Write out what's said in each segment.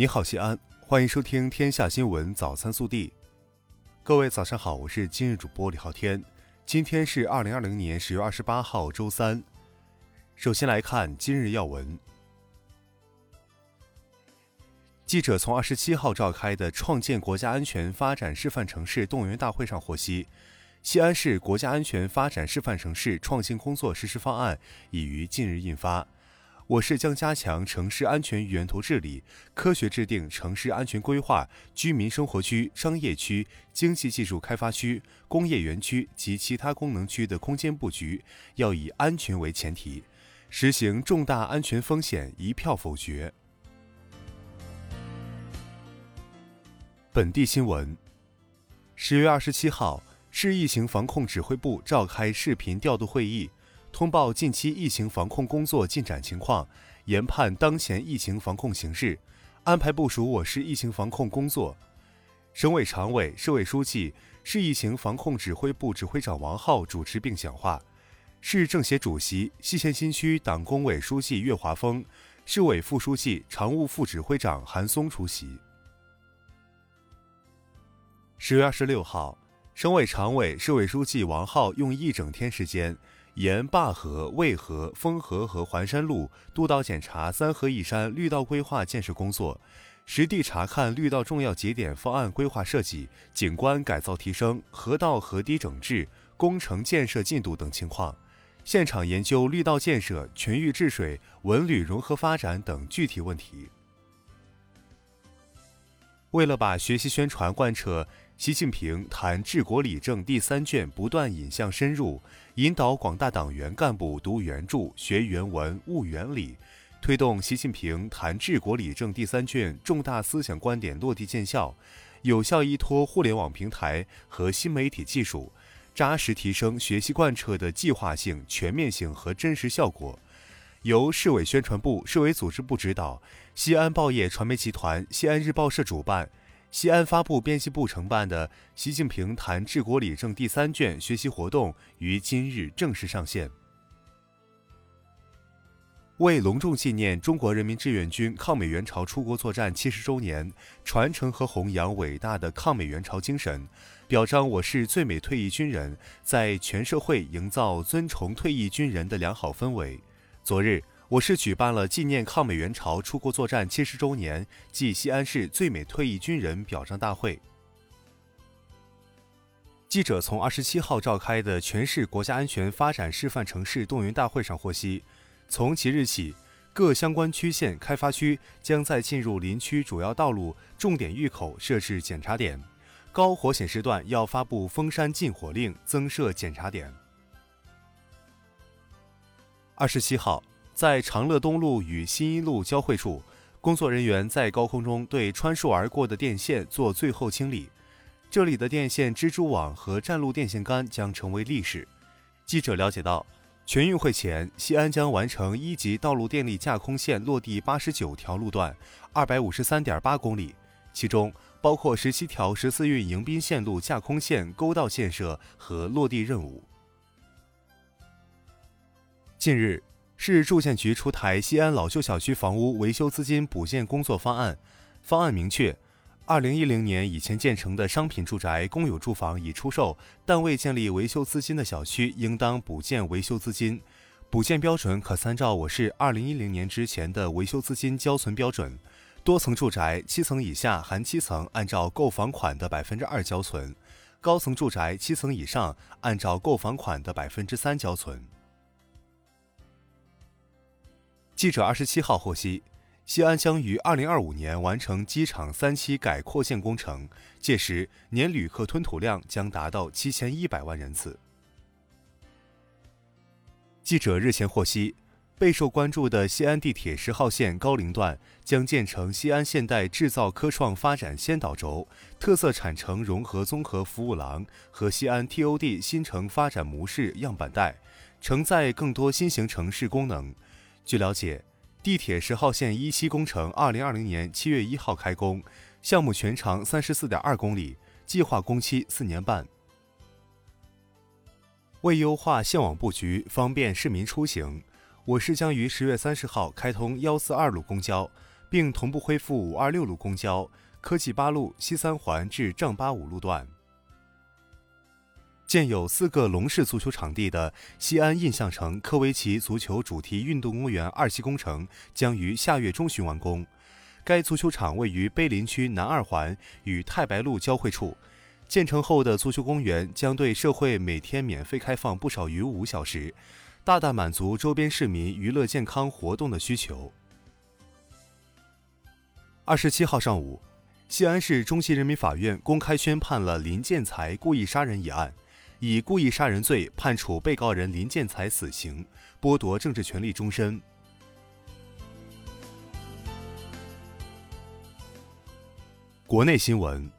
你好，西安，欢迎收听《天下新闻早餐速递》。各位早上好，我是今日主播李昊天。今天是二零二零年十月二十八号，周三。首先来看今日要闻。记者从二十七号召开的创建国家安全发展示范城市动员大会上获悉，西安市国家安全发展示范城市创新工作实施方案已于近日印发。我市将加强城市安全源头治理，科学制定城市安全规划，居民生活区、商业区、经济技术开发区、工业园区及其他功能区的空间布局要以安全为前提，实行重大安全风险一票否决。本地新闻：十月二十七号，市疫情防控指挥部召开视频调度会议。通报近期疫情防控工作进展情况，研判当前疫情防控形势，安排部署我市疫情防控工作。省委常委、市委书记、市疫情防控指挥部指挥长王浩主持并讲话，市政协主席、西咸新区党工委书记岳华峰、市委副书记、常务副指挥长韩松出席。十月二十六号，省委常委、市委书记王浩用一整天时间。沿灞河、渭河、沣河和环山路督导检查三河一山绿道规划建设工作，实地查看绿道重要节点方案规划设计、景观改造提升、河道河堤整治、工程建设进度等情况，现场研究绿道建设、全域治水、文旅融合发展等具体问题。为了把学习宣传贯彻。习近平谈治国理政第三卷不断引向深入，引导广大党员干部读原著、学原文、悟原理，推动习近平谈治国理政第三卷重大思想观点落地见效，有效依托互联网平台和新媒体技术，扎实提升学习贯彻的计划性、全面性和真实效果。由市委宣传部、市委组织部指导，西安报业传媒集团、西安日报社主办。西安发布编辑部承办的《习近平谈治国理政》第三卷学习活动于今日正式上线。为隆重纪念中国人民志愿军抗美援朝出国作战七十周年，传承和弘扬伟大的抗美援朝精神，表彰我市最美退役军人，在全社会营造尊崇退役军人的良好氛围。昨日。我市举办了纪念抗美援朝出国作战七十周年暨西安市最美退役军人表彰大会。记者从二十七号召开的全市国家安全发展示范城市动员大会上获悉，从即日起，各相关区县开发区将在进入林区主要道路重点峪口设置检查点，高火险时段要发布封山禁火令，增设检查点。二十七号。在长乐东路与新一路交汇处，工作人员在高空中对穿树而过的电线做最后清理。这里的电线蜘蛛网和站路电线杆将成为历史。记者了解到，全运会前，西安将完成一级道路电力架空线落地八十九条路段，二百五十三点八公里，其中包括十七条十四运迎宾线路架空线沟道建设和落地任务。近日。市住建局出台西安老旧小区房屋维修资金补建工作方案，方案明确，二零一零年以前建成的商品住宅公有住房已出售但未建立维修资金的小区，应当补建维修资金。补建标准可参照我市二零一零年之前的维修资金交存标准。多层住宅七层以下含七层，按照购房款的百分之二交存；高层住宅七层以上，按照购房款的百分之三交存。记者二十七号获悉，西安将于二零二五年完成机场三期改扩建工程，届时年旅客吞吐量将达到七千一百万人次。记者日前获悉，备受关注的西安地铁十号线高陵段将建成西安现代制造科创发展先导轴、特色产城融合综合服务廊和西安 TOD 新城发展模式样板带，承载更多新型城市功能。据了解，地铁十号线一期工程二零二零年七月一号开工，项目全长三十四点二公里，计划工期四年半。为优化线网布局，方便市民出行，我市将于十月三十号开通幺四二路公交，并同步恢复五二六路公交、科技八路西三环至正八五路段。建有四个龙式足球场地的西安印象城科维奇足球主题运动公园二期工程将于下月中旬完工。该足球场位于碑林区南二环与太白路交汇处。建成后的足球公园将对社会每天免费开放不少于五小时，大大满足周边市民娱乐健康活动的需求。二十七号上午，西安市中级人民法院公开宣判了林建才故意杀人一案，以故意杀人罪判处被告人林建才死刑，剥夺政治权利终身。国内新闻。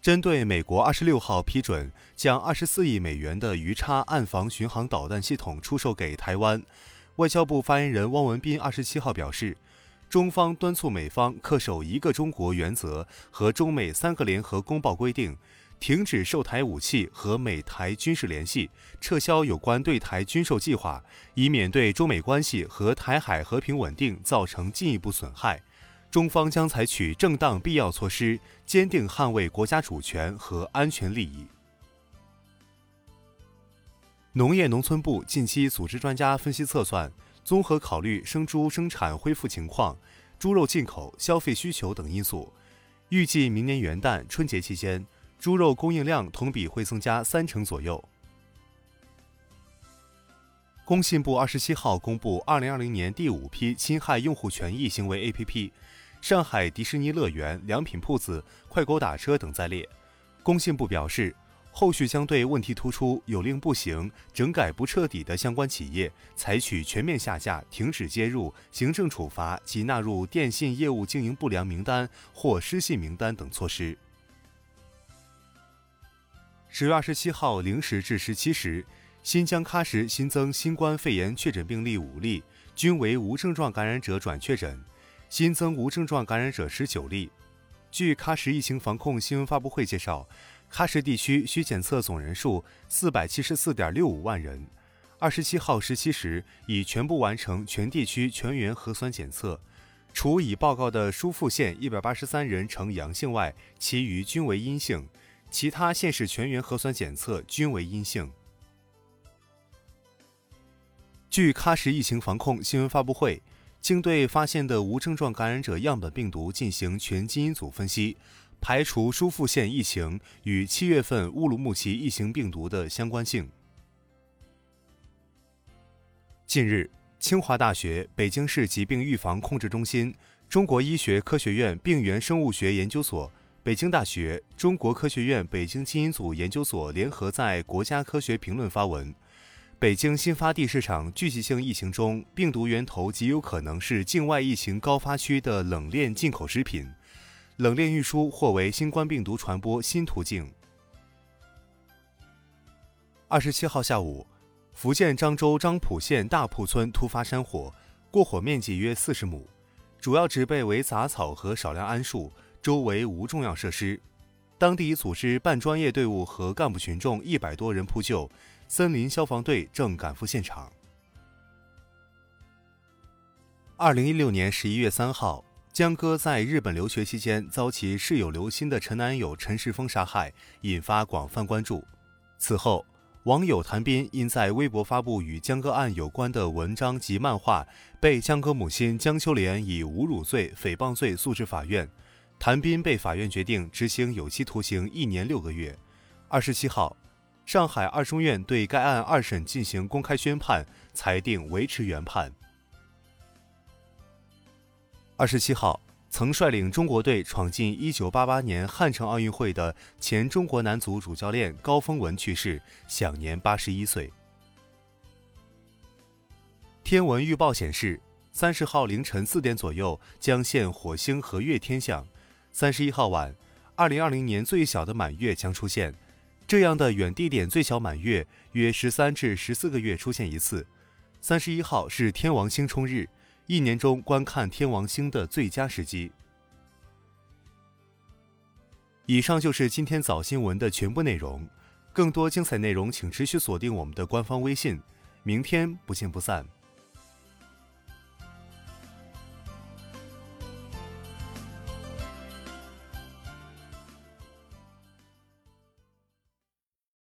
针对美国二十六号批准将二十四亿美元的鱼叉岸防巡航导弹系统出售给台湾，外交部发言人汪文斌二十七号表示，中方敦促美方恪守一个中国原则和中美三个联合公报规定，停止售台武器和美台军事联系，撤销有关对台军售计划，以免对中美关系和台海和平稳定造成进一步损害。中方将采取正当必要措施，坚定捍卫国家主权和安全利益。农业农村部近期组织专家分析测算，综合考虑生猪生产恢复情况、猪肉进口、消费需求等因素，预计明年元旦、春节期间，猪肉供应量同比会增加三成左右。工信部二十七号公布二零二零年第五批侵害用户权益行为 APP。上海迪士尼乐园、良品铺子、快狗打车等在列。工信部表示，后续将对问题突出、有令不行、整改不彻底的相关企业，采取全面下架、停止接入、行政处罚及纳入电信业务经营不良名单或失信名单等措施。十月二十七号零时至十七时，新疆喀什新增新冠肺炎确诊病例五例，均为无症状感染者转确诊。新增无症状感染者十九例。据喀什疫情防控新闻发布会介绍，喀什地区需检测总人数四百七十四点六五万人。二十七号十七时已全部完成全地区全员核酸检测，除已报告的疏附县一百八十三人呈阳性外，其余均为阴性。其他县市全员核酸检测均为阴性。据喀什疫情防控新闻发布会。经对发现的无症状感染者样本病毒进行全基因组分析，排除疏附县疫情与七月份乌鲁木齐疫情病毒的相关性。近日，清华大学、北京市疾病预防控制中心、中国医学科学院病原生物学研究所、北京大学、中国科学院北京基因组研究所联合在《国家科学评论》发文。北京新发地市场聚集性疫情中，病毒源头极有可能是境外疫情高发区的冷链进口食品，冷链运输或为新冠病毒传播新途径。二十七号下午，福建漳州漳浦县大埔村突发山火，过火面积约四十亩，主要植被为杂草和少量桉树，周围无重要设施。当地已组织半专业队伍和干部群众一百多人扑救。森林消防队正赶赴现场。二零一六年十一月三号，江歌在日本留学期间遭其室友刘鑫的陈男友陈世峰杀害，引发广泛关注。此后，网友谭斌因在微博发布与江歌案有关的文章及漫画，被江歌母亲江秋莲以侮辱罪、诽谤罪诉至法院。谭斌被法院决定执行有期徒刑一年六个月。二十七号。上海二中院对该案二审进行公开宣判，裁定维持原判。二十七号，曾率领中国队闯进一九八八年汉城奥运会的前中国男足主教练高峰文去世，享年八十一岁。天文预报显示，三十号凌晨四点左右将现火星和月天象，三十一号晚，二零二零年最小的满月将出现。这样的远地点最小满月约十三至十四个月出现一次。三十一号是天王星冲日，一年中观看天王星的最佳时机。以上就是今天早新闻的全部内容，更多精彩内容请持续锁定我们的官方微信。明天不见不散。